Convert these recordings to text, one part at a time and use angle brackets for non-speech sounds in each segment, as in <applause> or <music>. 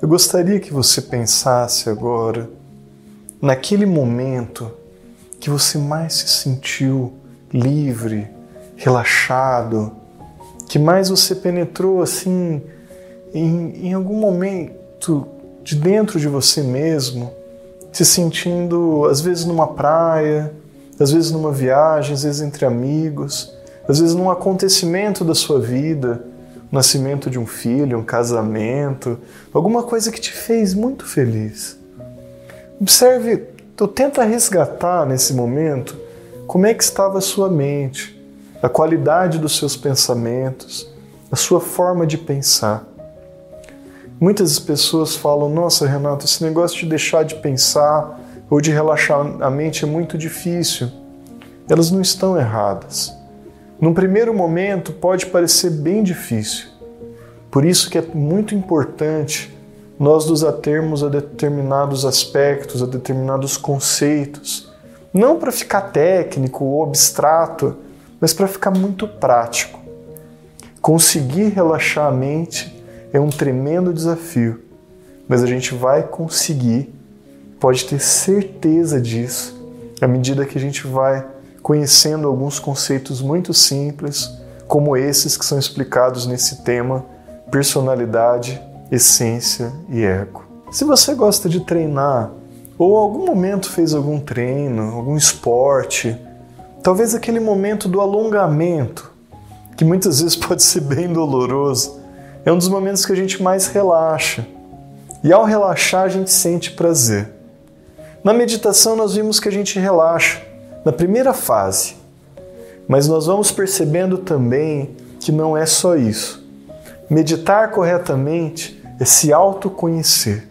Eu gostaria que você pensasse agora naquele momento que você mais se sentiu livre, relaxado, que mais você penetrou assim em, em algum momento de dentro de você mesmo, se sentindo às vezes numa praia, às vezes numa viagem, às vezes entre amigos, às vezes num acontecimento da sua vida, nascimento de um filho, um casamento, alguma coisa que te fez muito feliz. Observe, ou tenta resgatar nesse momento como é que estava a sua mente, a qualidade dos seus pensamentos, a sua forma de pensar. Muitas pessoas falam: Nossa, Renato, esse negócio de deixar de pensar ou de relaxar a mente é muito difícil. Elas não estão erradas. Num primeiro momento pode parecer bem difícil. Por isso que é muito importante nós nos atermos a determinados aspectos, a determinados conceitos, não para ficar técnico ou abstrato, mas para ficar muito prático. Conseguir relaxar a mente é um tremendo desafio, mas a gente vai conseguir, pode ter certeza disso, à medida que a gente vai conhecendo alguns conceitos muito simples, como esses que são explicados nesse tema personalidade, essência e ego. Se você gosta de treinar, ou algum momento fez algum treino, algum esporte, talvez aquele momento do alongamento, que muitas vezes <laughs> pode ser bem doloroso, é um dos momentos que a gente mais relaxa. E ao relaxar, a gente sente prazer. Na meditação, nós vimos que a gente relaxa na primeira fase, mas nós vamos percebendo também que não é só isso. Meditar corretamente é se autoconhecer,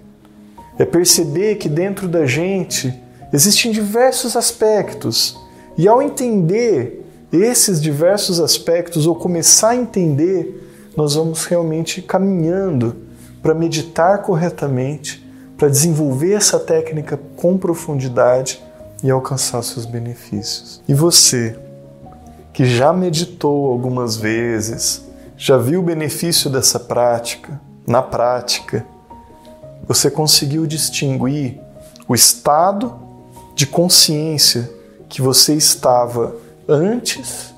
é perceber que dentro da gente existem diversos aspectos, e ao entender esses diversos aspectos ou começar a entender nós vamos realmente caminhando para meditar corretamente, para desenvolver essa técnica com profundidade e alcançar seus benefícios. E você, que já meditou algumas vezes, já viu o benefício dessa prática, na prática, você conseguiu distinguir o estado de consciência que você estava antes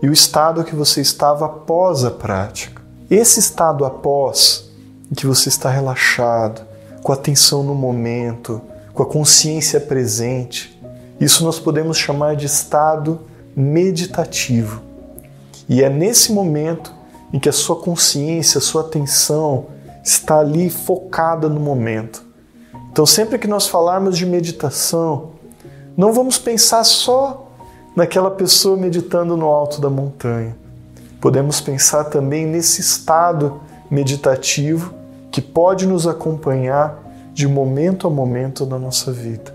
e o estado que você estava após a prática. Esse estado após, em que você está relaxado, com atenção no momento, com a consciência presente, isso nós podemos chamar de estado meditativo. E é nesse momento em que a sua consciência, a sua atenção está ali focada no momento. Então, sempre que nós falarmos de meditação, não vamos pensar só naquela pessoa meditando no alto da montanha. Podemos pensar também nesse estado meditativo que pode nos acompanhar de momento a momento da nossa vida.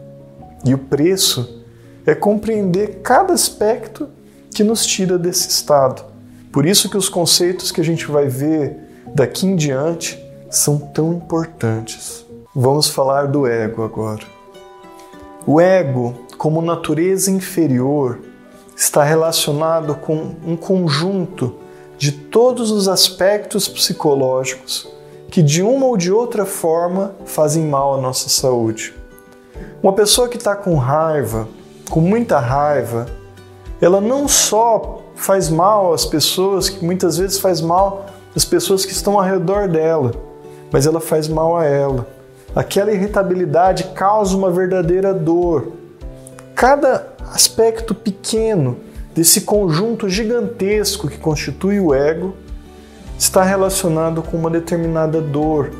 E o preço é compreender cada aspecto que nos tira desse estado. Por isso que os conceitos que a gente vai ver daqui em diante são tão importantes. Vamos falar do ego agora. O ego, como natureza inferior, está relacionado com um conjunto de todos os aspectos psicológicos que de uma ou de outra forma fazem mal à nossa saúde. Uma pessoa que está com raiva, com muita raiva, ela não só faz mal às pessoas, que muitas vezes faz mal às pessoas que estão ao redor dela, mas ela faz mal a ela. Aquela irritabilidade causa uma verdadeira dor. Cada aspecto pequeno desse conjunto gigantesco que constitui o ego está relacionado com uma determinada dor,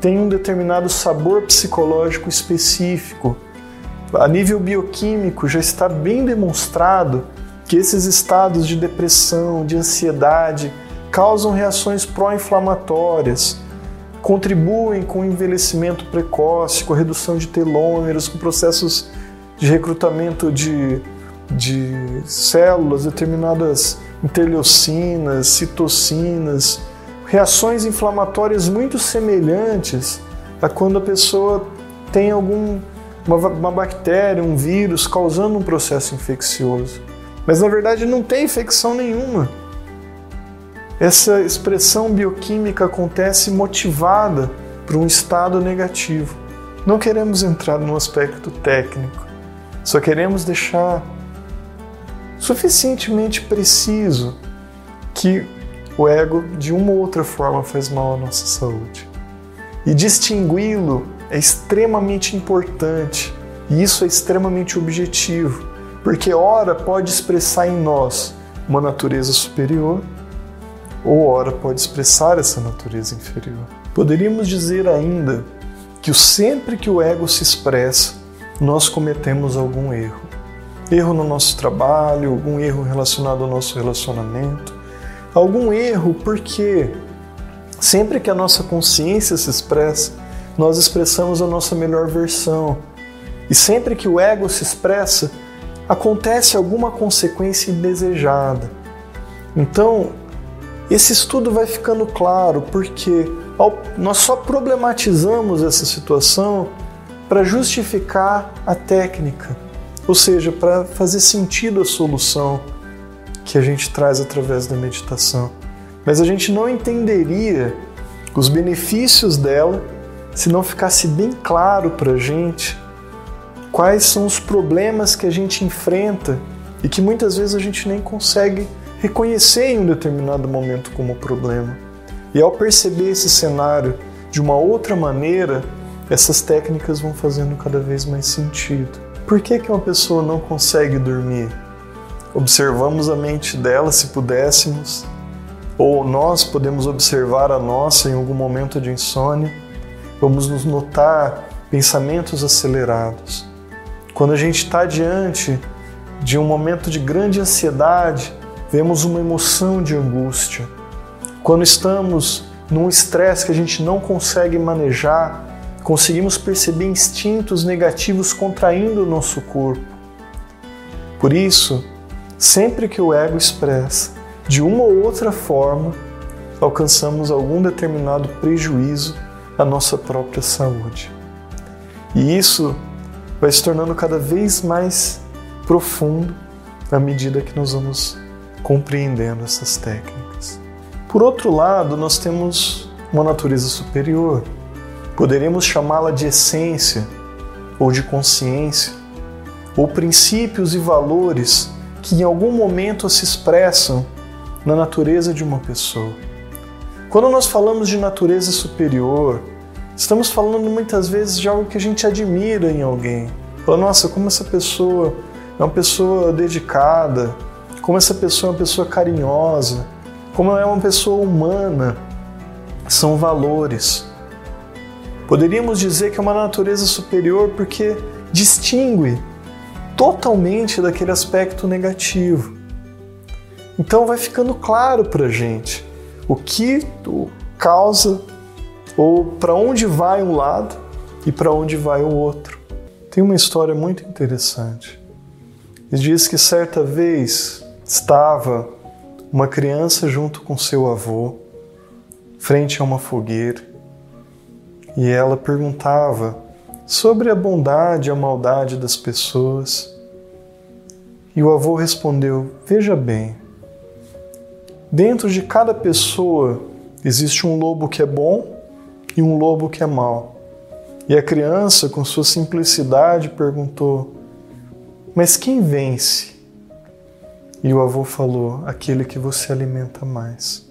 tem um determinado sabor psicológico específico. A nível bioquímico já está bem demonstrado que esses estados de depressão, de ansiedade, causam reações pró-inflamatórias, contribuem com o envelhecimento precoce, com a redução de telômeros, com processos de recrutamento de, de células, determinadas interleucinas, citocinas, reações inflamatórias muito semelhantes a quando a pessoa tem algum uma, uma bactéria, um vírus causando um processo infeccioso. Mas na verdade não tem infecção nenhuma. Essa expressão bioquímica acontece motivada para um estado negativo. Não queremos entrar no aspecto técnico, só queremos deixar suficientemente preciso que o ego, de uma ou outra forma, faz mal à nossa saúde. E distingui-lo é extremamente importante, e isso é extremamente objetivo, porque, ora, pode expressar em nós uma natureza superior, ou ora pode expressar essa natureza inferior. Poderíamos dizer ainda que sempre que o ego se expressa, nós cometemos algum erro. Erro no nosso trabalho, algum erro relacionado ao nosso relacionamento, algum erro porque sempre que a nossa consciência se expressa, nós expressamos a nossa melhor versão. E sempre que o ego se expressa, acontece alguma consequência indesejada. Então, esse estudo vai ficando claro porque nós só problematizamos essa situação para justificar a técnica, ou seja, para fazer sentido a solução que a gente traz através da meditação. Mas a gente não entenderia os benefícios dela se não ficasse bem claro para a gente quais são os problemas que a gente enfrenta e que muitas vezes a gente nem consegue reconhecer em um determinado momento como problema. E ao perceber esse cenário de uma outra maneira, essas técnicas vão fazendo cada vez mais sentido. Por que, que uma pessoa não consegue dormir? Observamos a mente dela se pudéssemos, ou nós podemos observar a nossa em algum momento de insônia, vamos nos notar pensamentos acelerados. Quando a gente está diante de um momento de grande ansiedade, vemos uma emoção de angústia. Quando estamos num estresse que a gente não consegue manejar, conseguimos perceber instintos negativos contraindo o nosso corpo. Por isso, sempre que o ego expressa de uma ou outra forma, alcançamos algum determinado prejuízo à nossa própria saúde. E isso vai se tornando cada vez mais profundo à medida que nós vamos compreendendo essas técnicas. Por outro lado, nós temos uma natureza superior. Poderíamos chamá-la de essência ou de consciência, ou princípios e valores que em algum momento se expressam na natureza de uma pessoa. Quando nós falamos de natureza superior, estamos falando muitas vezes de algo que a gente admira em alguém. Fala, nossa, como essa pessoa é uma pessoa dedicada, como essa pessoa é uma pessoa carinhosa, como é uma pessoa humana. São valores. Poderíamos dizer que é uma natureza superior porque distingue totalmente daquele aspecto negativo. Então vai ficando claro para gente o que causa ou para onde vai um lado e para onde vai o outro. Tem uma história muito interessante. Diz que certa vez Estava uma criança junto com seu avô, frente a uma fogueira, e ela perguntava sobre a bondade e a maldade das pessoas. E o avô respondeu: Veja bem, dentro de cada pessoa existe um lobo que é bom e um lobo que é mau. E a criança, com sua simplicidade, perguntou: Mas quem vence? E o avô falou: aquele que você alimenta mais.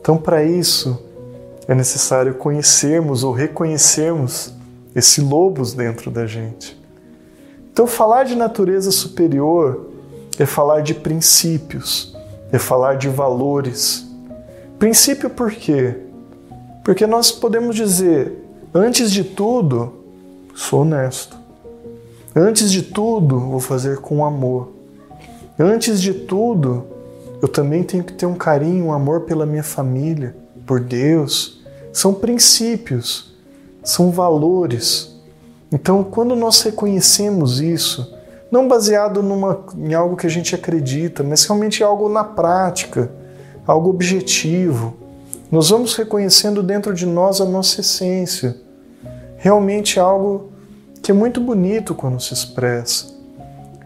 Então, para isso, é necessário conhecermos ou reconhecermos esse lobos dentro da gente. Então, falar de natureza superior é falar de princípios, é falar de valores. Princípio por quê? Porque nós podemos dizer, antes de tudo, sou honesto. Antes de tudo, vou fazer com amor. Antes de tudo, eu também tenho que ter um carinho, um amor pela minha família, por Deus. São princípios, são valores. Então, quando nós reconhecemos isso, não baseado numa, em algo que a gente acredita, mas realmente algo na prática, algo objetivo, nós vamos reconhecendo dentro de nós a nossa essência. Realmente algo que é muito bonito quando se expressa.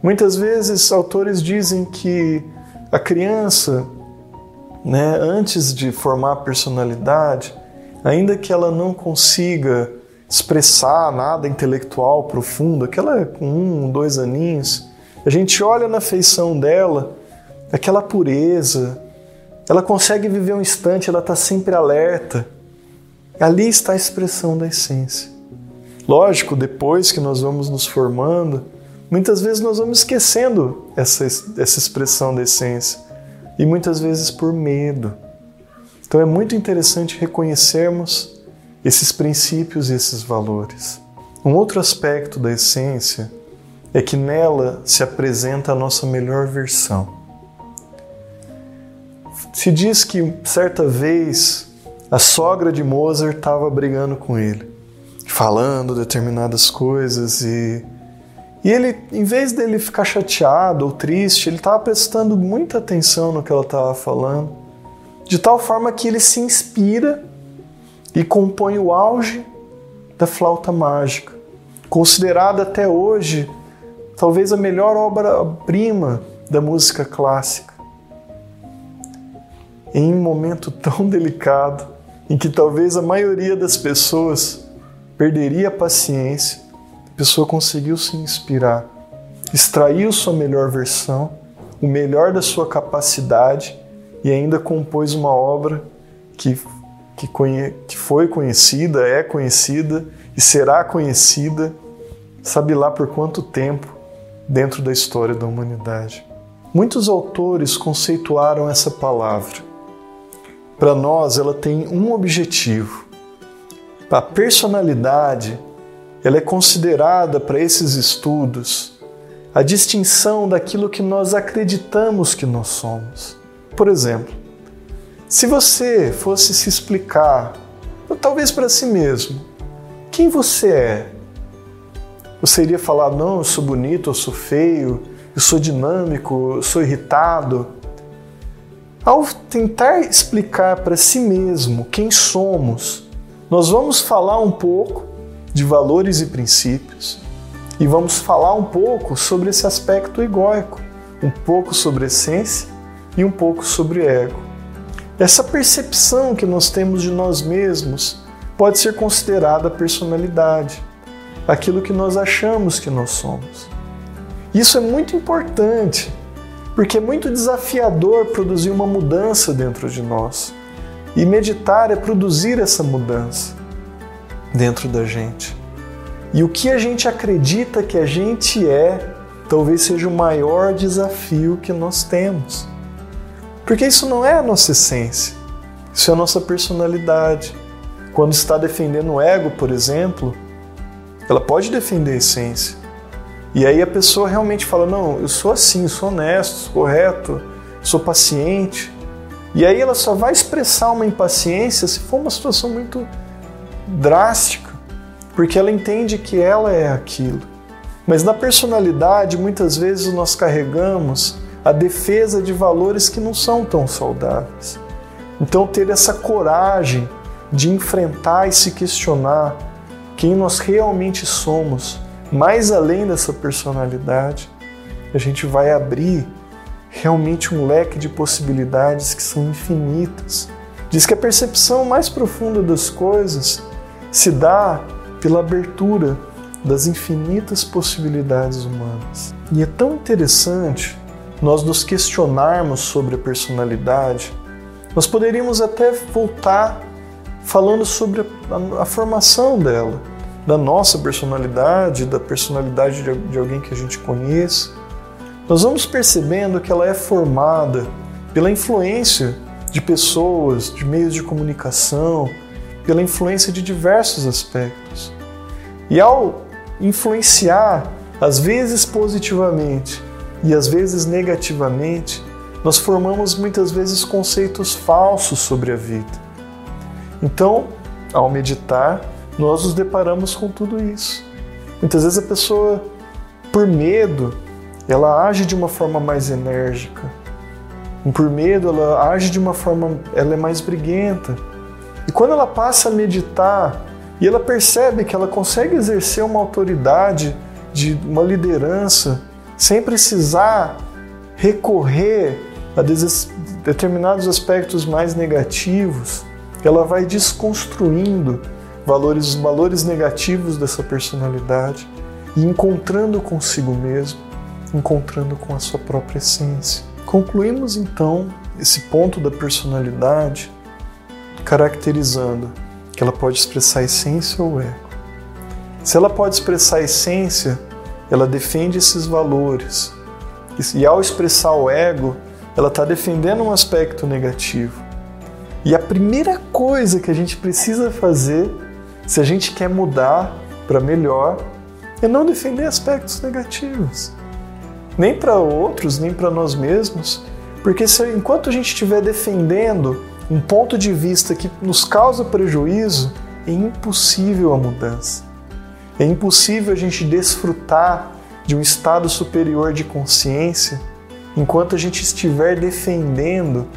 Muitas vezes autores dizem que a criança, né, antes de formar a personalidade, ainda que ela não consiga expressar nada intelectual profundo, aquela com um, dois aninhos, a gente olha na feição dela, aquela pureza, ela consegue viver um instante, ela está sempre alerta. Ali está a expressão da essência. Lógico, depois que nós vamos nos formando, muitas vezes nós vamos esquecendo essa, essa expressão da essência. E muitas vezes por medo. Então é muito interessante reconhecermos esses princípios e esses valores. Um outro aspecto da essência é que nela se apresenta a nossa melhor versão. Se diz que certa vez a sogra de Mozart estava brigando com ele, falando determinadas coisas e e ele, em vez dele ficar chateado ou triste, ele estava prestando muita atenção no que ela estava falando, de tal forma que ele se inspira e compõe o auge da flauta mágica, considerada até hoje talvez a melhor obra-prima da música clássica. Em um momento <laughs> tão delicado em que talvez a maioria das pessoas perderia a paciência, a pessoa conseguiu se inspirar, extraiu sua melhor versão, o melhor da sua capacidade e ainda compôs uma obra que, que, conhe, que foi conhecida, é conhecida e será conhecida, sabe lá por quanto tempo, dentro da história da humanidade. Muitos autores conceituaram essa palavra para nós ela tem um objetivo. A personalidade ela é considerada para esses estudos a distinção daquilo que nós acreditamos que nós somos. Por exemplo, se você fosse se explicar, talvez para si mesmo, quem você é, você iria falar: não, eu sou bonito, eu sou feio, eu sou dinâmico, eu sou irritado. Ao tentar explicar para si mesmo quem somos, nós vamos falar um pouco de valores e princípios e vamos falar um pouco sobre esse aspecto egóico, um pouco sobre essência e um pouco sobre ego. Essa percepção que nós temos de nós mesmos pode ser considerada personalidade, aquilo que nós achamos que nós somos. Isso é muito importante porque é muito desafiador produzir uma mudança dentro de nós. E meditar é produzir essa mudança dentro da gente. E o que a gente acredita que a gente é, talvez seja o maior desafio que nós temos. Porque isso não é a nossa essência, isso é a nossa personalidade. Quando está defendendo o ego, por exemplo, ela pode defender a essência, e aí a pessoa realmente fala: não, eu sou assim, sou honesto, sou correto, sou paciente. E aí ela só vai expressar uma impaciência se for uma situação muito drástica, porque ela entende que ela é aquilo. Mas na personalidade, muitas vezes nós carregamos a defesa de valores que não são tão saudáveis. Então, ter essa coragem de enfrentar e se questionar quem nós realmente somos mais além dessa personalidade, a gente vai abrir realmente um leque de possibilidades que são infinitas. Diz que a percepção mais profunda das coisas se dá pela abertura das infinitas possibilidades humanas. E é tão interessante nós nos questionarmos sobre a personalidade. Nós poderíamos até voltar falando sobre a, a, formação dela da nossa personalidade, da personalidade de, de alguém que a gente conhece, nós vamos percebendo que ela é formada pela influência de pessoas, de meios de comunicação, pela influência de diversos aspectos. E ao influenciar, às vezes positivamente e às vezes negativamente, nós formamos muitas vezes conceitos falsos sobre a vida. Então, ao meditar, nós nos deparamos com tudo isso. Muitas vezes a pessoa, por medo, ela age de uma forma mais enérgica. Por medo, ela age de uma forma, ela é mais briguenta. E quando ela passa a meditar e ela percebe que ela consegue exercer uma autoridade, de uma liderança, sem precisar recorrer a determinados aspectos mais negativos, ela vai desconstruindo valores, os valores negativos dessa personalidade e encontrando consigo mesmo, encontrando com a sua própria essência. Concluímos então esse ponto da personalidade caracterizando que ela pode expressar essência ou ego. Se ela pode expressar essência, ela defende esses valores. E ao expressar o ego, ela está defendendo um aspecto negativo. E a primeira coisa que a gente precisa fazer, se a gente quer mudar para melhor, é não defender aspectos negativos. Nem para outros, nem para nós mesmos. Porque se, enquanto a gente estiver defendendo um ponto de vista que nos causa prejuízo, é impossível a mudança. É impossível a gente desfrutar de um estado superior de consciência enquanto a gente estiver defendendo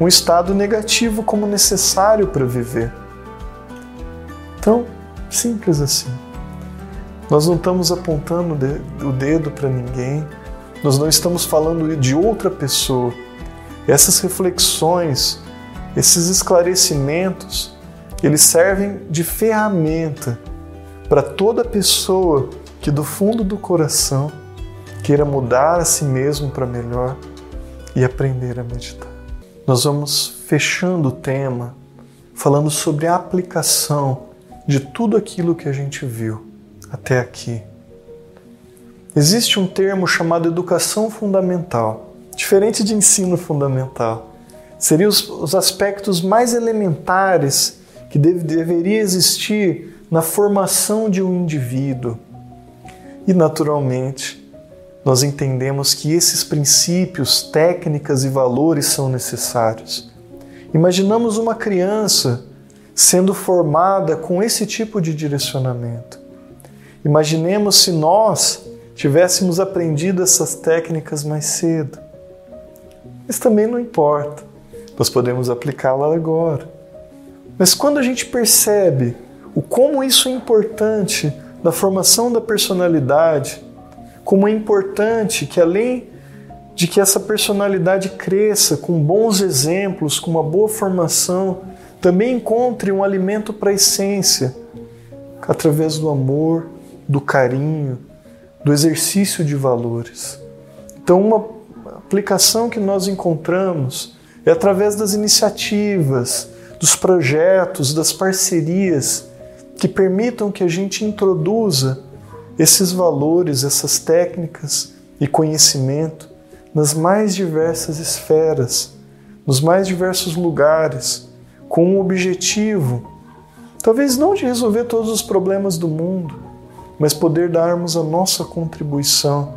um estado negativo como necessário para viver. Então, simples assim. Nós não estamos apontando o dedo para ninguém, nós não estamos falando de outra pessoa. Essas reflexões, esses esclarecimentos, eles servem de ferramenta para toda pessoa que do fundo do coração queira mudar a si mesmo para melhor e aprender a meditar. Nós vamos fechando o tema falando sobre a aplicação de tudo aquilo que a gente viu até aqui. Existe um termo chamado educação fundamental, diferente de ensino fundamental. Seriam os, os aspectos mais elementares que deve, deveria existir na formação de um indivíduo. E, naturalmente, nós entendemos que esses princípios, técnicas e valores são necessários. Imaginamos uma criança sendo formada com esse tipo de direcionamento. Imaginemos se nós tivéssemos aprendido essas técnicas mais cedo. Mas também não importa, nós podemos aplicá-la agora. Mas quando a gente percebe o como isso é importante na formação da personalidade, como é importante que além de que essa personalidade cresça com bons exemplos, com uma boa formação, também encontre um alimento para a essência, através do amor, do carinho, do exercício de valores. Então, uma aplicação que nós encontramos é através das iniciativas, dos projetos, das parcerias que permitam que a gente introduza esses valores, essas técnicas e conhecimento nas mais diversas esferas, nos mais diversos lugares, com um objetivo, talvez não de resolver todos os problemas do mundo, mas poder darmos a nossa contribuição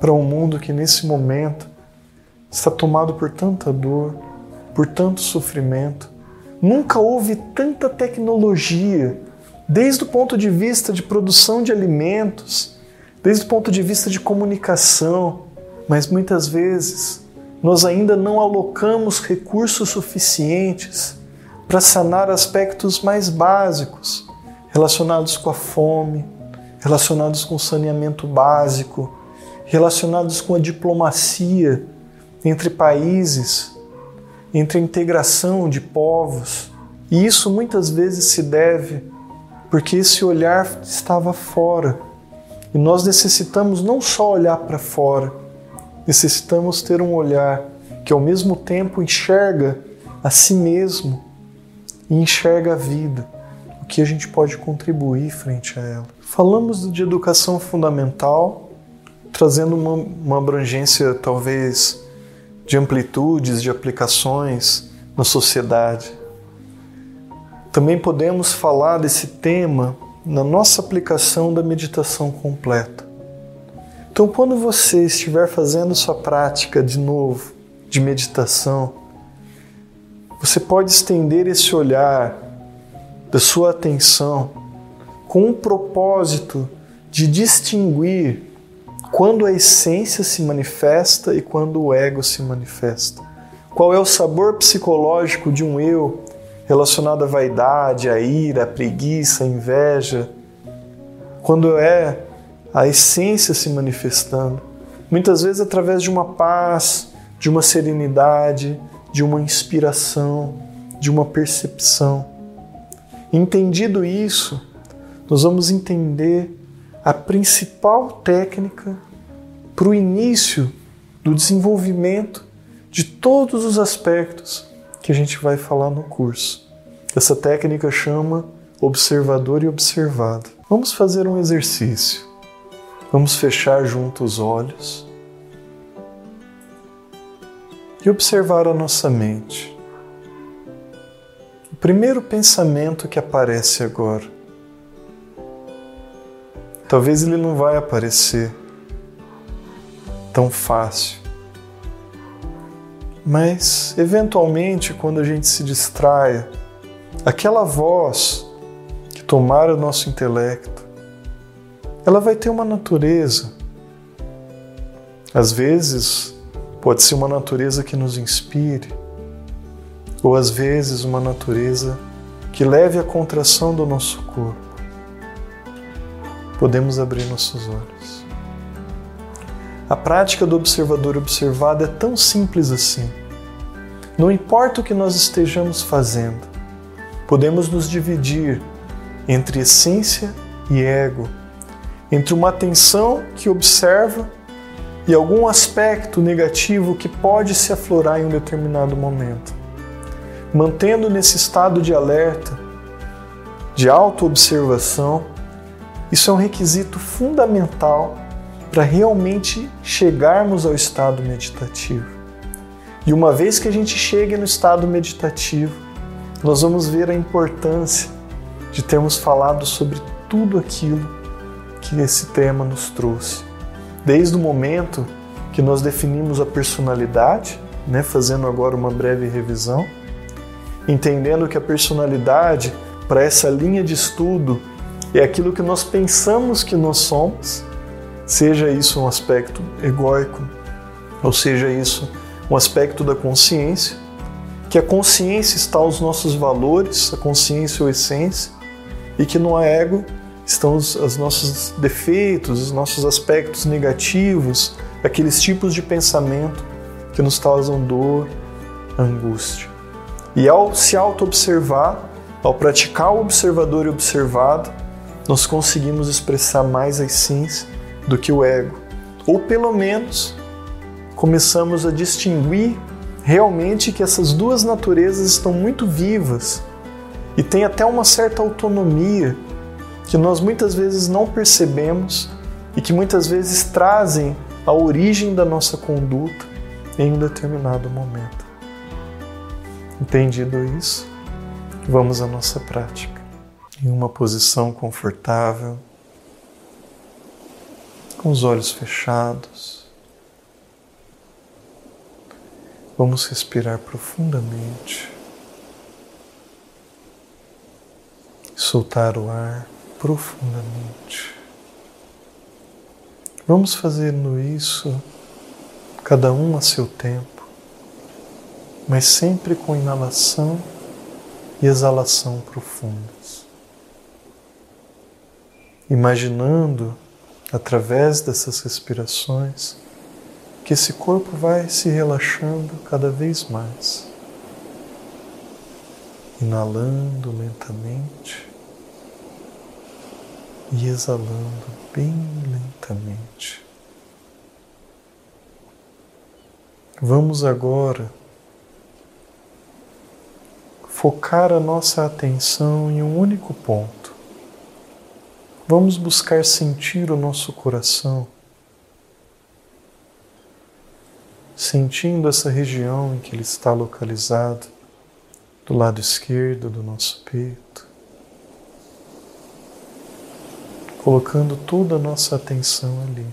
para um mundo que nesse momento está tomado por tanta dor, por tanto sofrimento. Nunca houve tanta tecnologia desde o ponto de vista de produção de alimentos, desde o ponto de vista de comunicação, mas muitas vezes nós ainda não alocamos recursos suficientes para sanar aspectos mais básicos relacionados com a fome, relacionados com o saneamento básico, relacionados com a diplomacia entre países, entre a integração de povos. E isso muitas vezes se deve porque esse olhar estava fora. E nós necessitamos não só olhar para fora, necessitamos ter um olhar que ao mesmo tempo enxerga a si mesmo e enxerga a vida, o que a gente pode contribuir frente a ela. Falamos de educação fundamental, trazendo uma, uma abrangência talvez de amplitudes, de aplicações na sociedade. Também podemos falar desse tema na nossa aplicação da meditação completa. Então, quando você estiver fazendo sua prática de novo de meditação, você pode estender esse olhar da sua atenção com o propósito de distinguir quando a essência se manifesta e quando o ego se manifesta. Qual é o sabor psicológico de um eu relacionado à vaidade, à ira, à preguiça, à inveja, quando é a essência se manifestando, muitas vezes através de uma paz, de uma serenidade, de uma inspiração, de uma percepção. Entendido isso, nós vamos entender a principal técnica para o início do desenvolvimento de todos os aspectos que a gente vai falar no curso. Essa técnica chama observador e observado. Vamos fazer um exercício. Vamos fechar juntos os olhos e observar a nossa mente. O primeiro pensamento que aparece agora. Talvez ele não vai aparecer tão fácil. Mas, eventualmente, quando a gente se distraia, aquela voz que tomara o nosso intelecto, ela vai ter uma natureza. Às vezes, pode ser uma natureza que nos inspire, ou às vezes uma natureza que leve à contração do nosso corpo. Podemos abrir nossos olhos. A prática do observador observado é tão simples assim. Não importa o que nós estejamos fazendo, podemos nos dividir entre essência e ego, entre uma atenção que observa e algum aspecto negativo que pode se aflorar em um determinado momento. Mantendo nesse estado de alerta, de autoobservação, isso é um requisito fundamental para realmente chegarmos ao estado meditativo. E uma vez que a gente chegue no estado meditativo, nós vamos ver a importância de termos falado sobre tudo aquilo que esse tema nos trouxe. Desde o momento que nós definimos a personalidade, né, fazendo agora uma breve revisão, entendendo que a personalidade, para essa linha de estudo, é aquilo que nós pensamos que nós somos seja isso um aspecto egóico, ou seja isso um aspecto da consciência, que a consciência está aos nossos valores, a consciência ou essência, e que no ego estão os, os nossos defeitos, os nossos aspectos negativos, aqueles tipos de pensamento que nos causam dor, angústia. E ao se auto-observar, ao praticar o observador e observado, nós conseguimos expressar mais a essência do que o ego. Ou pelo menos começamos a distinguir realmente que essas duas naturezas estão muito vivas e tem até uma certa autonomia que nós muitas vezes não percebemos e que muitas vezes trazem a origem da nossa conduta em um determinado momento. Entendido isso, vamos à nossa prática. Em uma posição confortável, com os olhos fechados. Vamos respirar profundamente. Soltar o ar profundamente. Vamos fazendo isso, cada um a seu tempo, mas sempre com inalação e exalação profundas. Imaginando através dessas respirações, que esse corpo vai se relaxando cada vez mais. Inalando lentamente e exalando bem lentamente. Vamos agora focar a nossa atenção em um único ponto. Vamos buscar sentir o nosso coração, sentindo essa região em que ele está localizado, do lado esquerdo do nosso peito, colocando toda a nossa atenção ali.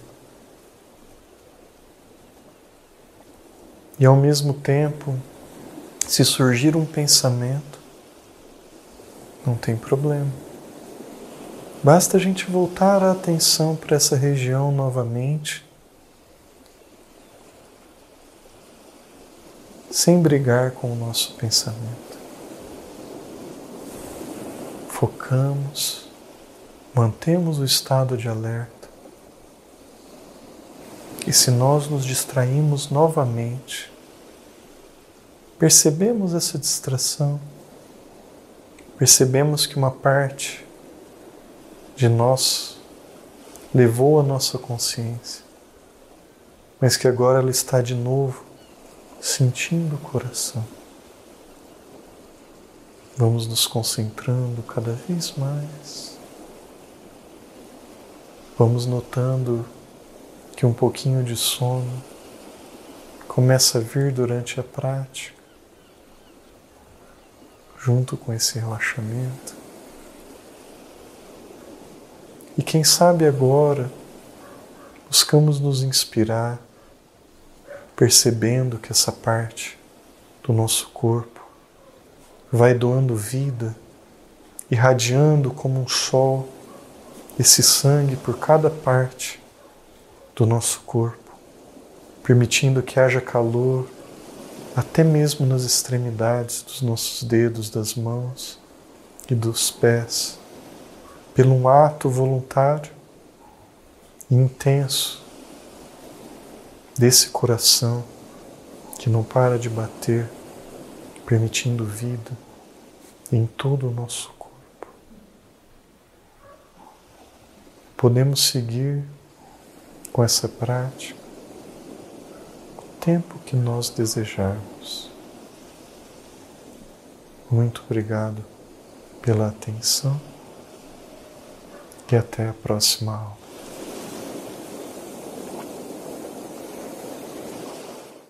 E ao mesmo tempo, se surgir um pensamento, não tem problema Basta a gente voltar a atenção para essa região novamente, sem brigar com o nosso pensamento. Focamos, mantemos o estado de alerta. E se nós nos distraímos novamente, percebemos essa distração percebemos que uma parte de nós levou a nossa consciência, mas que agora ela está de novo sentindo o coração. Vamos nos concentrando cada vez mais. Vamos notando que um pouquinho de sono começa a vir durante a prática, junto com esse relaxamento. E quem sabe agora buscamos nos inspirar, percebendo que essa parte do nosso corpo vai doando vida, irradiando como um sol esse sangue por cada parte do nosso corpo, permitindo que haja calor até mesmo nas extremidades dos nossos dedos, das mãos e dos pés, pelo um ato voluntário intenso desse coração que não para de bater, permitindo vida em todo o nosso corpo. Podemos seguir com essa prática o tempo que nós desejarmos. Muito obrigado pela atenção e até a próxima aula.